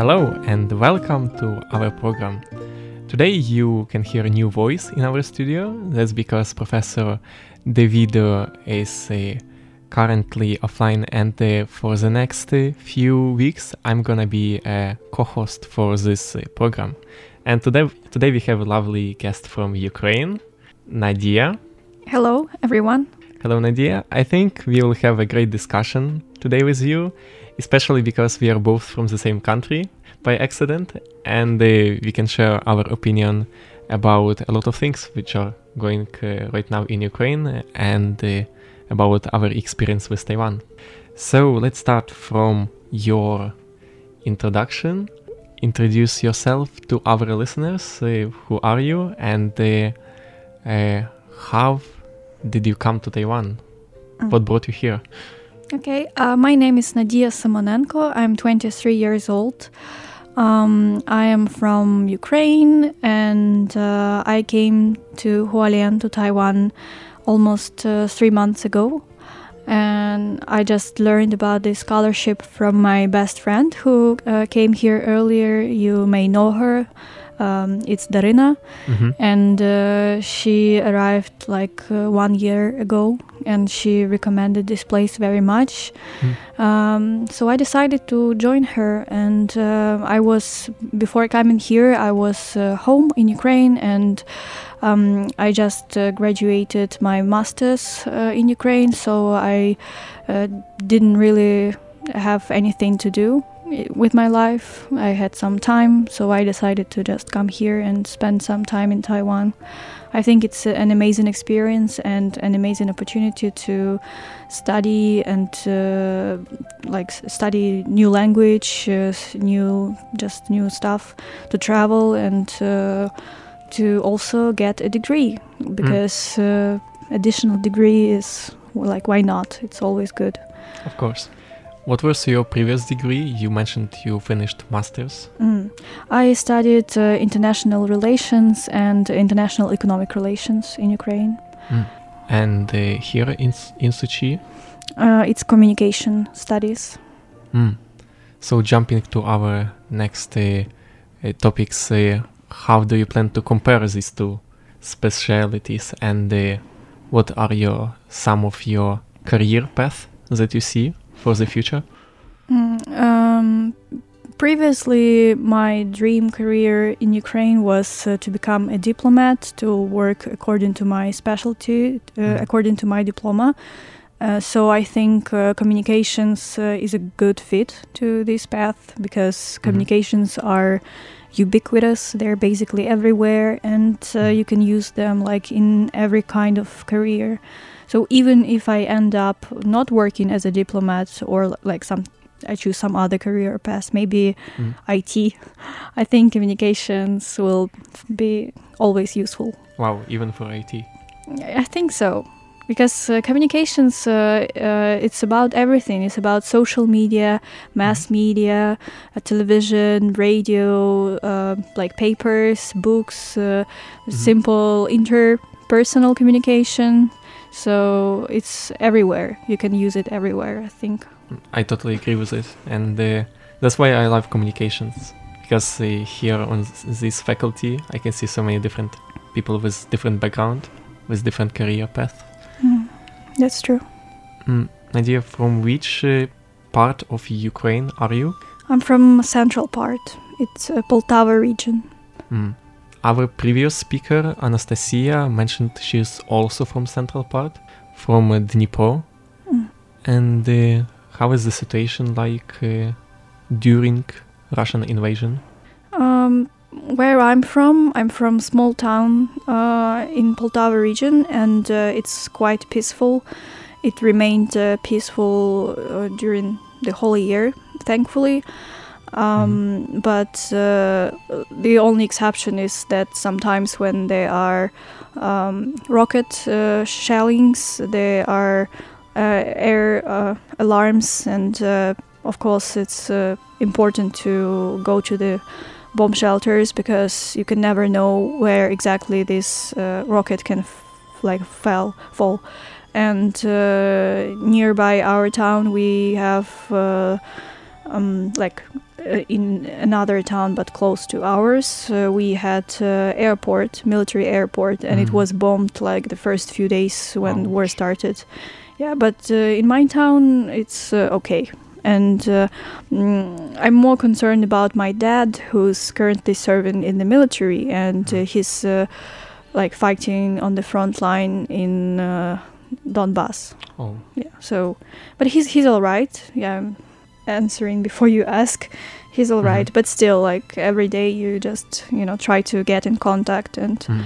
Hello and welcome to our program. Today you can hear a new voice in our studio. That's because Professor Davido is uh, currently offline, and uh, for the next uh, few weeks, I'm gonna be a co-host for this uh, program. And today, today we have a lovely guest from Ukraine, Nadiia. Hello, everyone. Hello, Nadiia. I think we will have a great discussion today with you, especially because we are both from the same country by accident, and uh, we can share our opinion about a lot of things which are going uh, right now in Ukraine and uh, about our experience with Taiwan. So let's start from your introduction. Introduce yourself to our listeners. Uh, who are you, and uh, uh, how did you come to Taiwan? Mm. What brought you here? Okay, uh, my name is Nadiia Simonenko. I'm 23 years old. Um, I am from Ukraine and uh, I came to Hualien, to Taiwan, almost uh, three months ago. And I just learned about this scholarship from my best friend who uh, came here earlier. You may know her. Um, it's Darina, Mhm. and uh, she arrived like uh, one year ago, and she recommended this place very much. Um, so I decided to join her, and uh, I was before coming here, I was uh, home in Ukraine, and um, I just uh, graduated my master's uh, in Ukraine, so I uh, didn't really have anything to do with my life. I had some time, so I decided to just come here and spend some time in Taiwan. I think it's an amazing experience and an amazing opportunity to study and uh, like study new language, uh, new just new stuff, to travel and uh, to also get a degree because uh, additional degree is like why not? It's always good. Of course. What was your previous degree? You mentioned you finished masters. Mm. I studied uh, international relations and international economic relations in Ukraine. And uh, here in, in Tzu Chi, Uh, it's communication studies. Mm. So jumping to our next uh, uh, topics, uh, how do you plan to compare these two specialities, and uh, what are your some of your career path that you see for the future? Mm, um, previously, my dream career in Ukraine was uh, to become a diplomat, to work according to my specialty, uh, according to my diploma. Uh, so I think uh, communications uh, is a good fit to this path because communications are ubiquitous. They're basically everywhere, and uh, you can use them like in every kind of career. So even if I end up not working as a diplomat or like some I choose some other career path, maybe mm. IT. I think communications will be always useful. Wow, even for IT. I think so because uh, communications uh, uh, it's about everything it's about social media mass mm-hmm. media uh, television radio uh, like papers books uh, mm-hmm. simple interpersonal communication so it's everywhere you can use it everywhere i think i totally agree with it and that's why i love communications because here on this faculty i can see so many different people with different background with different career path Mm, that's true. Mm, Nadiia, from which uh, part of Ukraine are you? I'm from central part. It's uh, Poltava region. Mm. Our previous speaker, Anastasia, mentioned she's also from central part, from uh, Dnipro. Mm. And uh, how is the situation like uh, during Russian invasion? Um, where I'm from, I'm from small town uh, in Poltava region, and uh, it's quite peaceful. It remained uh, peaceful uh, during the whole year, thankfully. Um, mm. But uh, the only exception is that sometimes when there are um, rocket uh, shellings, there are air alarms, and of course, it's important to go to the bomb shelters because you can never know where exactly this uh, rocket can f- like fell fall and uh, nearby our town we have uh, um, like uh, in another town but close to ours uh, we had uh, airport military airport and mm. it was bombed like the first few days when oh. war started yeah but in my town it's okay and uh, mm, I'm more concerned about my dad, who's currently serving in the military, and uh, mm-hmm. he's uh, like fighting on the front line in uh, Donbass. Oh, yeah. So, but he's he's all right. Yeah, answering before you ask. He's all right, mm-hmm. but still, like every day, you just you know try to get in contact and. Mm.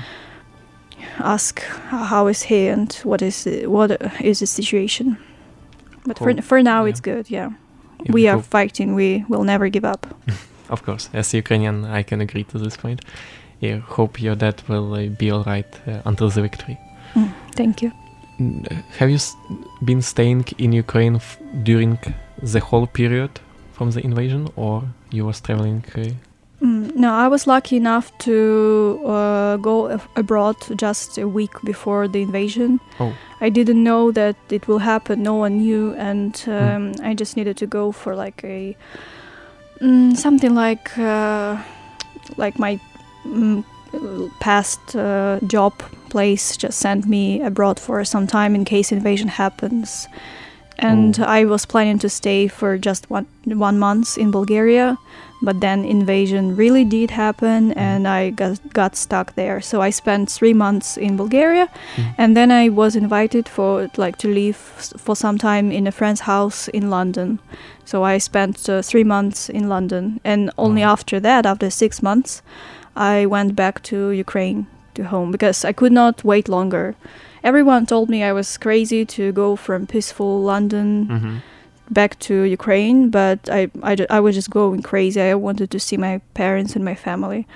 Ask how is he and what is the, what is the situation, but cool. for for now yeah. it's good. Yeah we are fighting. We will never give up. of course, as a Ukrainian, I can agree to this point. I hope your dad will uh, be all right uh, until the victory. Mm, thank you. Have you been staying in Ukraine during the whole period from the invasion, or you was traveling? Uh, Mm, no, I was lucky enough to uh, go abroad just a week before the invasion. Oh. I didn't know that it will happen. No one knew, and mm. um, mm. I just needed to go for like a mm, something like uh, like my past uh, job place just sent me abroad for some time in case invasion happens. And oh. I was planning to stay for just one one month in Bulgaria but then invasion really did happen mm. and i got, got stuck there so i spent three months in bulgaria mm. and then i was invited for like to live for some time in a friend's house in london so i spent uh, three months in london and only oh. after that after six months i went back to ukraine to home because i could not wait longer everyone told me i was crazy to go from peaceful london mm-hmm back to Ukraine, but I, I, I was just going crazy. I wanted to see my parents and my family.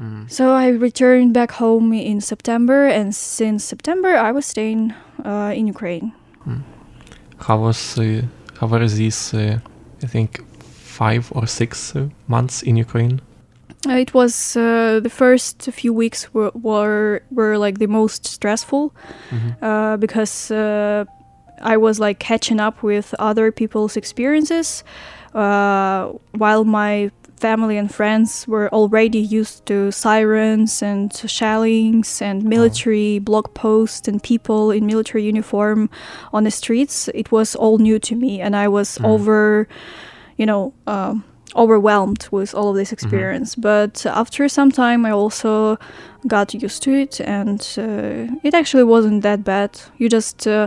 Mm. So I returned back home in September, and since September, I was staying uh, in Ukraine. Mm. How was uh, how were these? Uh, I think five or six uh, months in Ukraine. Uh, it was uh, the first few weeks were were, were like the most stressful mm-hmm. because I was like catching up with other people's experiences, uh, while my family and friends were already used to sirens and shellings and military blog posts and people in military uniform on the streets. It was all new to me, and I was mm. over, you know. Um, overwhelmed with all of this mm-hmm. experience mm-hmm. but after some time i also got used to it and uh, it actually wasn't that bad you just uh,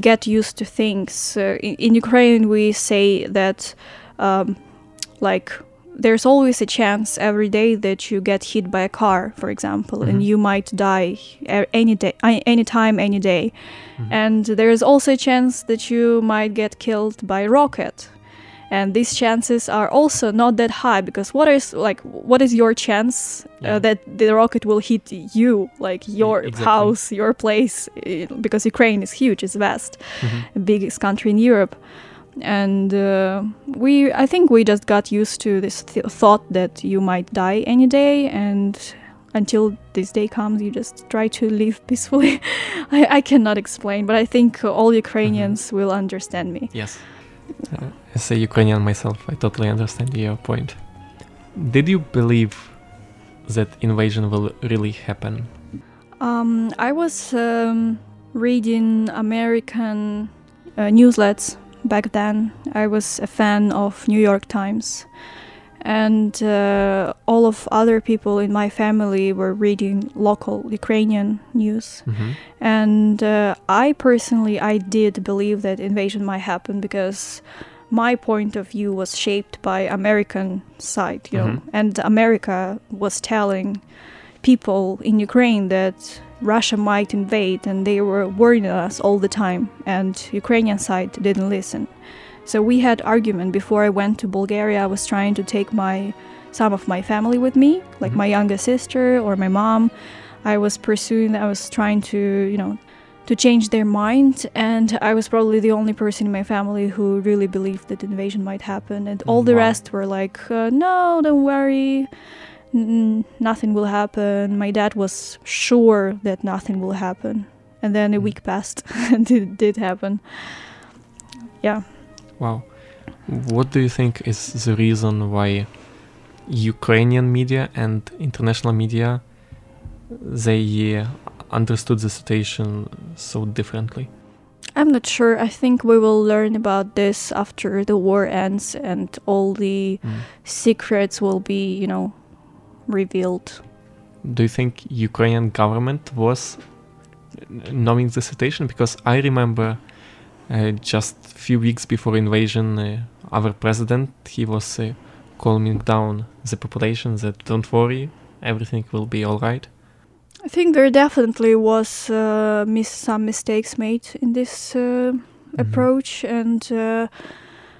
get used to things. Uh, in, in, Ukraine, we say that, um, like, there's always a chance every day that you get hit by a car, for example, mm-hmm. and you might die any day, any time, any day. Mm-hmm. And there's also a chance that you might get killed by a rocket. And these chances are also not that high because what is like what is your chance Yeah. uh, that the rocket will hit you like your exactly. house your place because ukraine is huge it's vast Mhm. biggest country in europe and uh, we i think we just got used to this th- thought that you might die any day and until this day comes you just try to live peacefully I, I cannot explain but i think all ukrainians will understand me Yes. As a Ukrainian myself, I totally understand your point. Did you believe that invasion will really happen? Um, I was um, reading American uh, newsletters back then. I was a fan of New York Times, and uh, all of other people in my family were reading local Ukrainian news. Mhm. And uh, I personally, I did believe that invasion might happen because my point of view was shaped by American side, you know, Mhm. and America was telling people in Ukraine that Russia might invade, and they were warning us all the time, and Ukrainian side didn't listen. So we had argument before I went to Bulgaria. I was trying to take my some of my family with me, like my younger sister or my mom. I was pursuing. I was trying to, you know, to change their mind, and I was probably the only person in my family who really believed that invasion might happen, and all the rest were like, uh, "No, don't worry." N- nothing will happen. My dad was sure that nothing will happen. And then a week passed and it did happen. Yeah. Wow. What do you think is the reason why Ukrainian media and international media they understood the situation so differently? I'm not sure. I think we will learn about this after the war ends and all the Mm. secrets will be, you know, revealed. Do you think Ukrainian government was knowing the situation? Because I remember uh, just few weeks before invasion, uh, our president he was uh, calming down the population that don't worry, everything will be all right. I think there definitely was uh, mis- some mistakes made in this uh, approach, and uh,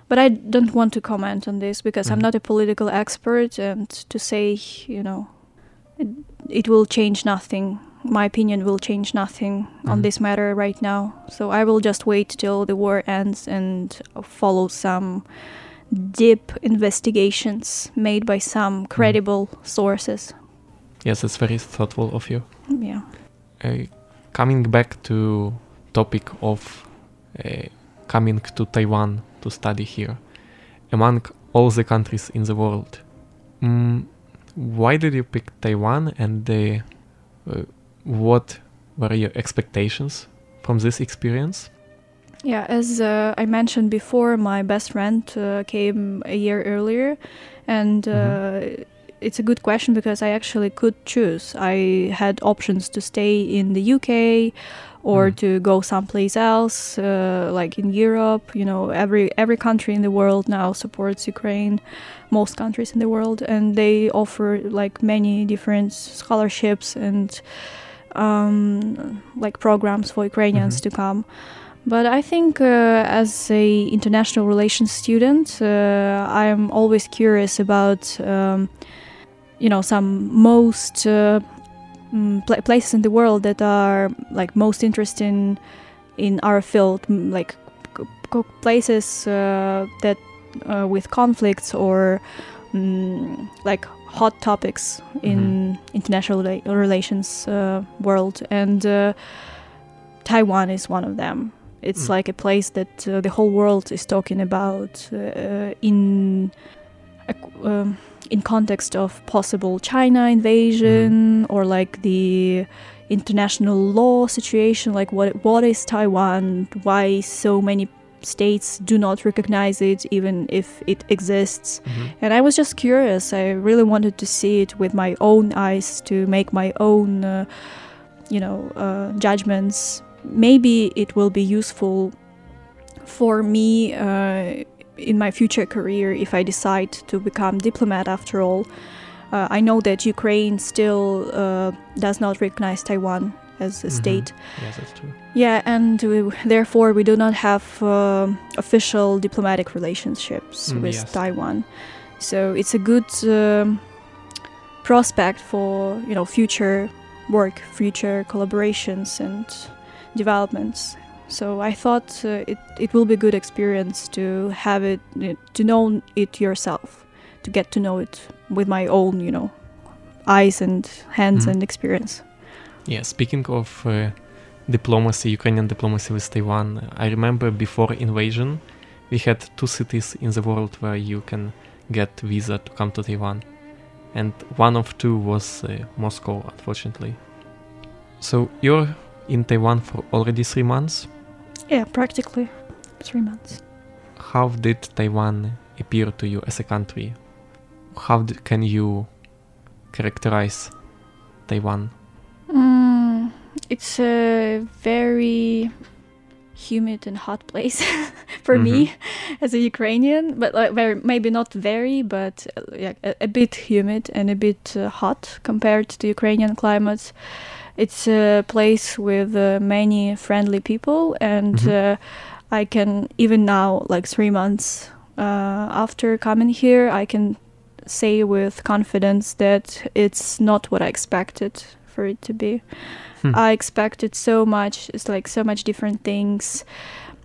but I don't want to comment on this because I'm Mhm. not a political expert, and to say you know it, it will change nothing. My opinion will change nothing on Mhm. this matter right now. So I will just wait till the war ends and follow some deep investigations made by some credible sources. Yes, it's very thoughtful of you. Yeah. Uh, coming back to topic of uh, coming to Taiwan to study here, among all the countries in the world, mm, why did you pick Taiwan and the uh, what were your expectations from this experience? Yeah, as uh, I mentioned before, my best friend uh, came a year earlier, and uh, it's a good question because I actually could choose. I had options to stay in the UK or to go someplace else, uh, like in Europe. You know, every every country in the world now supports Ukraine, most countries in the world, and they offer like many different scholarships and um, like programs for Ukrainians to come. But I think uh, as a international relations student, uh, I am always curious about, um, you know, some most uh, mm, pla places in the world that are like most interesting in our field, like c- c- places uh, that uh, with conflicts or mm, like hot topics in international rela- relations uh, world, and uh, Taiwan is one of them. It's Mm. like a place that uh, the whole world is talking about uh, in um, in context of possible China invasion or like the international law situation. Like what what is Taiwan? Why so many states do not recognize it, even if it exists? And I was just curious. I really wanted to see it with my own eyes to make my own, uh, you know, uh, judgments. Maybe it will be useful for me uh, in my future career if I decide to become diplomat. After all, uh, I know that Ukraine still uh, does not recognize Taiwan as a state. Yes, that's true. Yeah, and we, therefore we do not have uh, official diplomatic relationships Mm, with yes. Taiwan. So it's a good um, prospect for you know future work, future collaborations and developments. So I thought uh, it it will be a good experience to have it to know it yourself, to get to know it with my own you know eyes and hands Mhm. and experience. Yeah, speaking of uh, diplomacy, Ukrainian diplomacy with Taiwan, I remember before invasion, we had two cities in the world where you can get visa to come to Taiwan, and one of two was uh, Moscow, unfortunately. So you're in Taiwan for already three months. Yeah, practically three months. How did Taiwan appear to you as a country? How d- can you characterize Taiwan? Mm, it's a very humid and hot place for me as a Ukrainian, but like very maybe not very, but uh, yeah, a, a bit humid and a bit uh, hot compared to Ukrainian climates. It's a place with uh, many friendly people, and Mhm. uh, I can even now, like three months uh, after coming here, I can say with confidence that it's not what I expected for it to be. Hmm. I expected so much, it's like so much different things.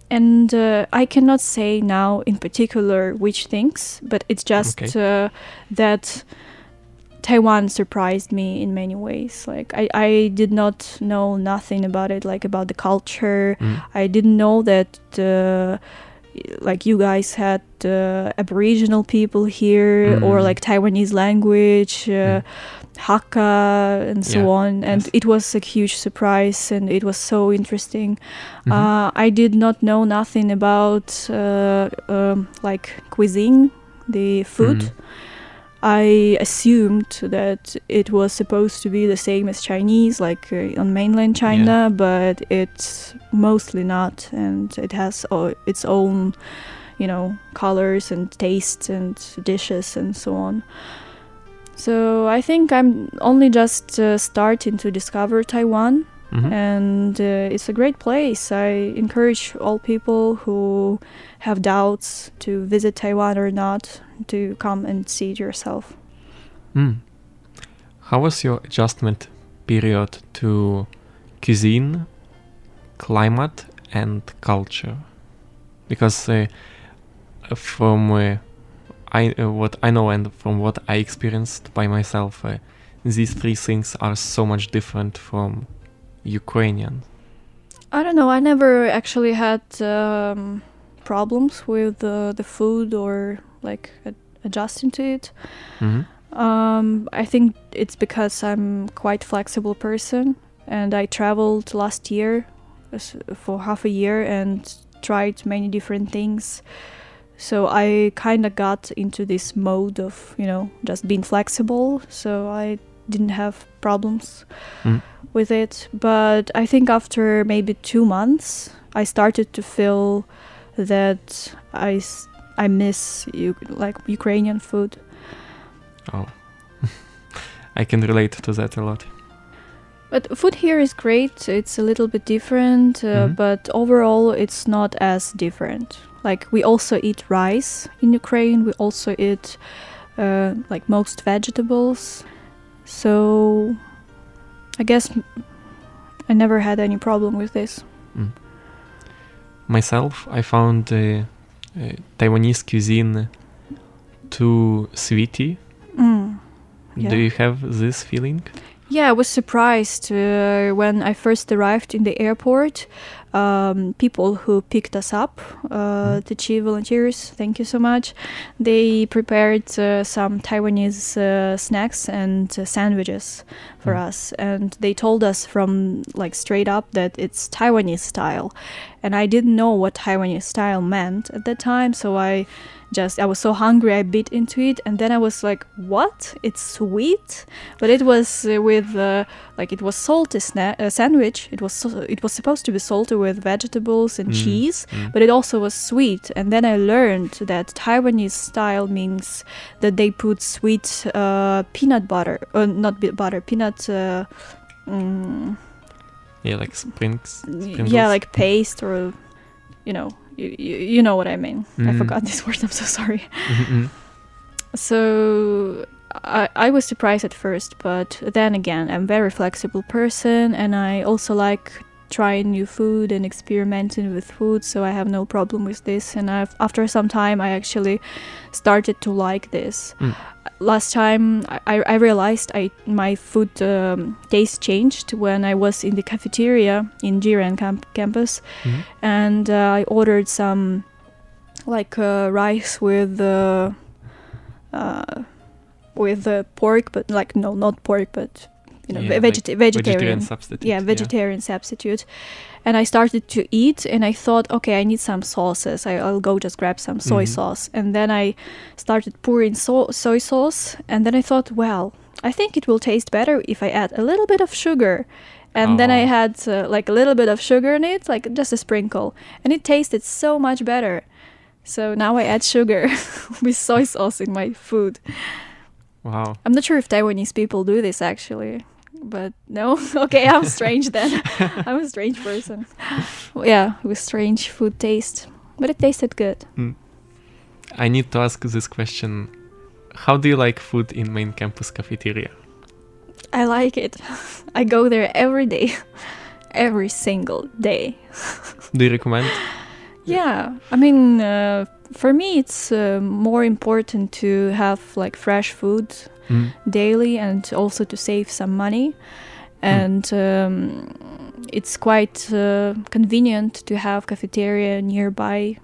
And uh, I cannot say now in particular which things, but it's just Okay. uh, that Taiwan surprised me in many ways. Like I, I did not know nothing about it, like about the culture. Mm. I didn't know that uh, like you guys had uh, Aboriginal people here or Mm. like Taiwanese language, uh, Hakka, and so Yeah, on. And yes. it was a huge surprise and it was so interesting. Mhm. Uh, I did not know nothing about uh, um, like cuisine, the food. Mm. I assumed that it was supposed to be the same as Chinese, like uh, on mainland China, but it's mostly not, and it has its own, you know, colors and tastes and dishes and so on. So I think I'm only just uh, starting to discover Taiwan, Mhm. and uh, it's a great place. I encourage all people who have doubts to visit Taiwan or not to come and see it yourself. Mm. How was your adjustment period to cuisine, climate, and culture? Because uh, from uh, I uh, what I know and from what I experienced by myself, uh, these three things are so much different from Ukrainian. I don't know. I never actually had um, problems with uh, the food or like ad- adjusting to it. Mhm. Um, I think it's because I'm quite flexible person, and I traveled last year for half a year and tried many different things. So I kind of got into this mode of you know just being flexible. So I didn't have problems Mm. with it. But I think after maybe two months, I started to feel that I, s- I miss you like Ukrainian food. Oh, I can relate to that a lot. But food here is great. It's a little bit different, uh, Mhm. but overall, it's not as different. Like we also eat rice in Ukraine. We also eat uh, like most vegetables. So I guess I never had any problem with this. Myself, I found uh, uh, Taiwanese cuisine too sweety. Mm. Do you have this feeling? Yeah, I was surprised uh, when I first arrived in the airport. Um, people who picked us up, uh, the Chi volunteers, thank you so much. They prepared uh, some Taiwanese uh, snacks and uh, sandwiches for us, and they told us from like straight up that it's Taiwanese style, and I didn't know what Taiwanese style meant at that time, so I just I was so hungry I bit into it. And then I was like what? It's sweet? But it was uh, with uh, like it was salty sna- uh, sandwich. It was so- it was supposed to be salty with vegetables and Mm, cheese mm. but it also was sweet and then I learned that Taiwanese style means that they put sweet uh, peanut butter uh, not butter peanut uh, mm, Yeah, like springs. Yeah, like paste or, you know, you, you, you know what I mean. Mm. I forgot this word. I'm so sorry. Mm-hmm. So I, I was surprised at first, but then again, I'm a very flexible person, and I also like trying new food and experimenting with food. So I have no problem with this. And I've, after some time, I actually started to like this. Mm. Last time, I, I realized I my food um, taste changed when I was in the cafeteria in Jiren camp- campus, mm-hmm. and uh, I ordered some like uh, rice with. Uh, uh, with uh, pork, but like no, not pork, but you know, yeah, vegeta- like vegetarian, vegetarian substitute. Yeah, vegetarian yeah. substitute. And I started to eat, and I thought, okay, I need some sauces. I, will go just grab some soy mm-hmm. sauce, and then I started pouring so- soy sauce, and then I thought, well, I think it will taste better if I add a little bit of sugar. And oh. then I had uh, like a little bit of sugar in it, like just a sprinkle, and it tasted so much better. So now I add sugar with soy sauce in my food. Wow. I'm not sure if Taiwanese people do this actually, but no. okay, I'm strange then. I'm a strange person. yeah, with strange food taste, but it tasted good. Mm. I need to ask this question. How do you like food in main campus cafeteria? I like it. I go there every day. every single day. do you recommend? Yeah, I mean, uh, for me, it's uh, more important to have like fresh food mm. daily and also to save some money. And mm. um, it's quite uh, convenient to have cafeteria nearby.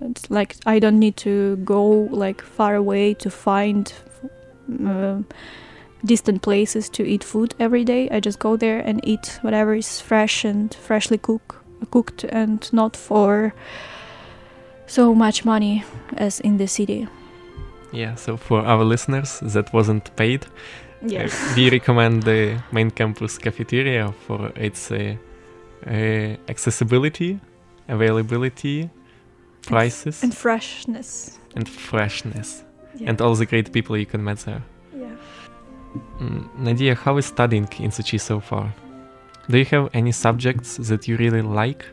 It's like I don't need to go like far away to find uh, distant places to eat food every day. I just go there and eat whatever is fresh and freshly cook, cooked and not for so much money as in the city. Yeah, so for our listeners that wasn't paid, uh, we recommend the main campus cafeteria for its uh, uh, accessibility, availability, prices, and, freshness. And freshness. Yeah. And all the great people you can meet there. Yeah. Mm, Nadiia, how is studying in Tzu Chi so far? Do you have any subjects that you really like?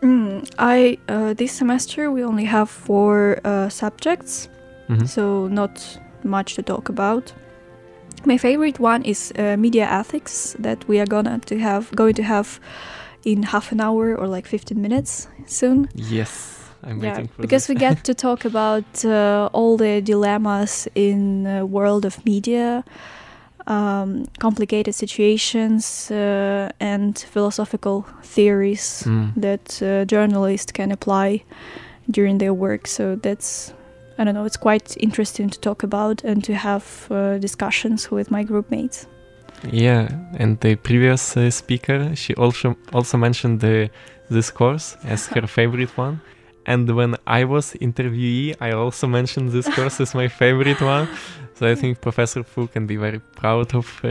Mm, I uh, this semester we only have four uh, subjects, mm-hmm. so not much to talk about. My favorite one is uh, media ethics that we are gonna to have going to have in half an hour or like 15 minutes soon. Yes, I'm yeah, waiting for because this. we get to talk about uh, all the dilemmas in the world of media um, complicated situations uh, and philosophical theories mm. that uh, journalists can apply during their work. So that's, I don't know, it's quite interesting to talk about and to have uh, discussions with my group mates. Yeah, and the previous uh, speaker, she also also mentioned the this course as her favorite one. And when I was interviewee, I also mentioned this course as my favorite one. So I think Professor Fu can be very proud of uh,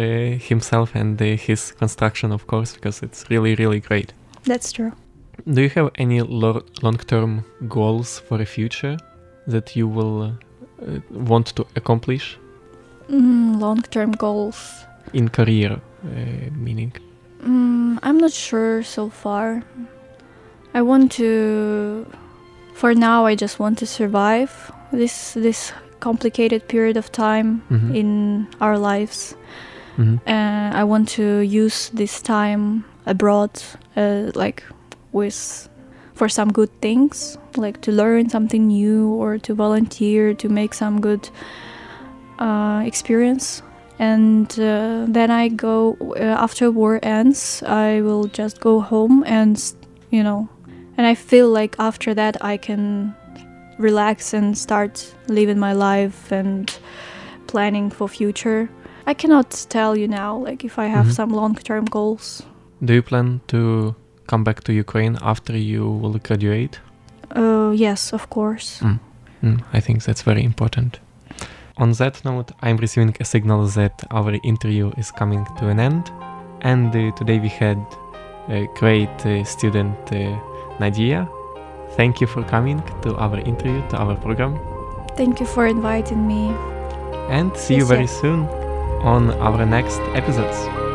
himself and uh, his construction, of course, because it's really, really great. That's true. Do you have any lo- long-term goals for the future that you will uh, want to accomplish? Mm, long-term goals. In career, uh, meaning. Mm, I'm not sure so far. I want to. For now, I just want to survive this this complicated period of time mm-hmm. in our lives. Mm-hmm. Uh, I want to use this time abroad, uh, like with for some good things, like to learn something new or to volunteer to make some good uh, experience. And uh, then I go uh, after war ends. I will just go home and you know, and I feel like after that I can relax and start living my life and planning for future. I cannot tell you now like if I have mm-hmm. some long-term goals. Do you plan to come back to Ukraine after you will graduate? Uh, yes, of course. Mm. Mm, I think that's very important. On that note, I'm receiving a signal that our interview is coming to an end. And uh, today we had a great uh, student, uh, Nadiia, Thank you for coming to our interview, to our program. Thank you for inviting me. And see yes, you very yeah. soon on our next episodes.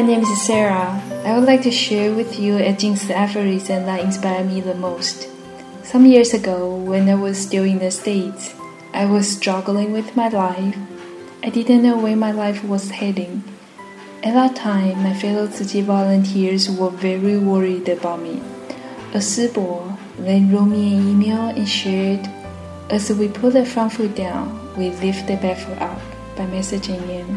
My name is Sarah. I would like to share with you a Jing Si aphorism that inspired me the most. Some years ago, when I was still in the States, I was struggling with my life. I didn't know where my life was heading. At that time, my fellow Chi volunteers were very worried about me. A Sibo then wrote me an email and shared, as we put the front foot down, we lift the back foot up by messaging in.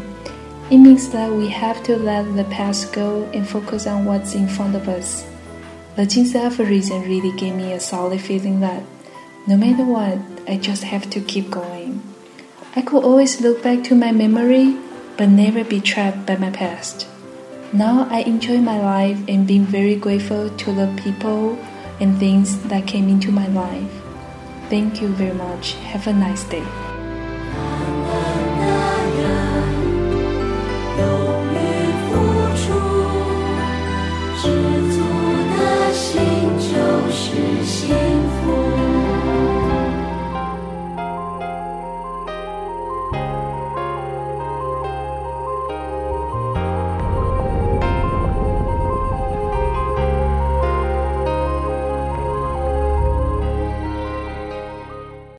It means that we have to let the past go and focus on what's in front of us. The Jing Si aphorism really gave me a solid feeling that no matter what, I just have to keep going. I could always look back to my memory, but never be trapped by my past. Now I enjoy my life and being very grateful to the people and things that came into my life. Thank you very much. Have a nice day.